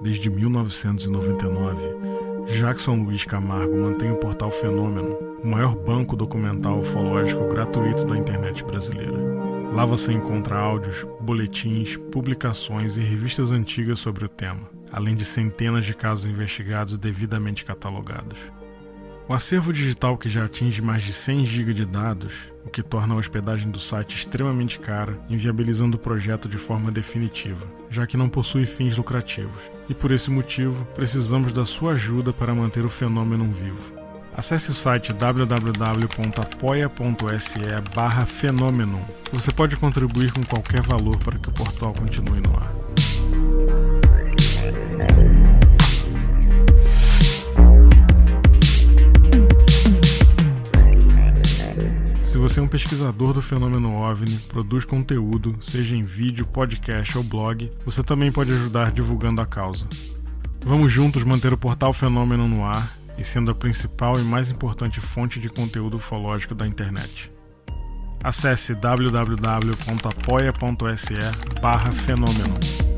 desde 1999, Jackson Luiz Camargo mantém o portal Fenômeno, o maior banco documental ufológico gratuito da internet brasileira. Lá você encontra áudios, boletins, publicações e revistas antigas sobre o tema, além de centenas de casos investigados devidamente catalogados. O acervo digital que já atinge mais de 100 GB de dados, o que torna a hospedagem do site extremamente cara, inviabilizando o projeto de forma definitiva, já que não possui fins lucrativos. E por esse motivo, precisamos da sua ajuda para manter o fenômeno vivo. Acesse o site www.apoia.se barra Você pode contribuir com qualquer valor para que o portal continue no ar. Você é um pesquisador do fenômeno OVNI, produz conteúdo, seja em vídeo, podcast ou blog, você também pode ajudar divulgando a causa. Vamos juntos manter o portal Fenômeno no ar e sendo a principal e mais importante fonte de conteúdo ufológico da internet. Acesse www.apoia.se barra fenômeno.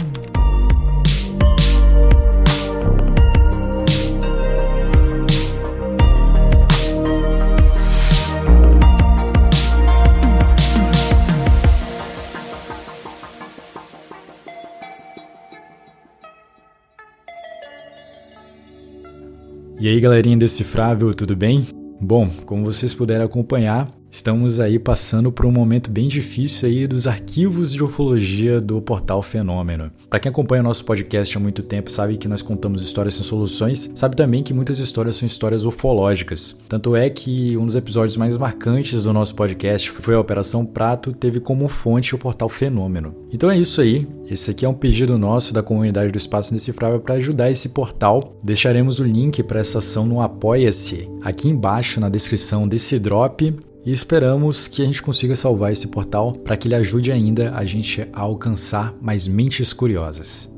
E aí, galerinha decifrável, tudo bem? Bom, como vocês puderam acompanhar, Estamos aí passando por um momento bem difícil aí dos arquivos de ufologia do portal Fenômeno. Para quem acompanha nosso podcast há muito tempo, sabe que nós contamos histórias sem soluções, sabe também que muitas histórias são histórias ufológicas. Tanto é que um dos episódios mais marcantes do nosso podcast foi a Operação Prato, teve como fonte o portal Fenômeno. Então é isso aí. Esse aqui é um pedido nosso da comunidade do Espaço Decifrável para ajudar esse portal. Deixaremos o link para essa ação no Apoia-se aqui embaixo na descrição desse drop e esperamos que a gente consiga salvar esse portal para que ele ajude ainda a gente a alcançar mais mentes curiosas.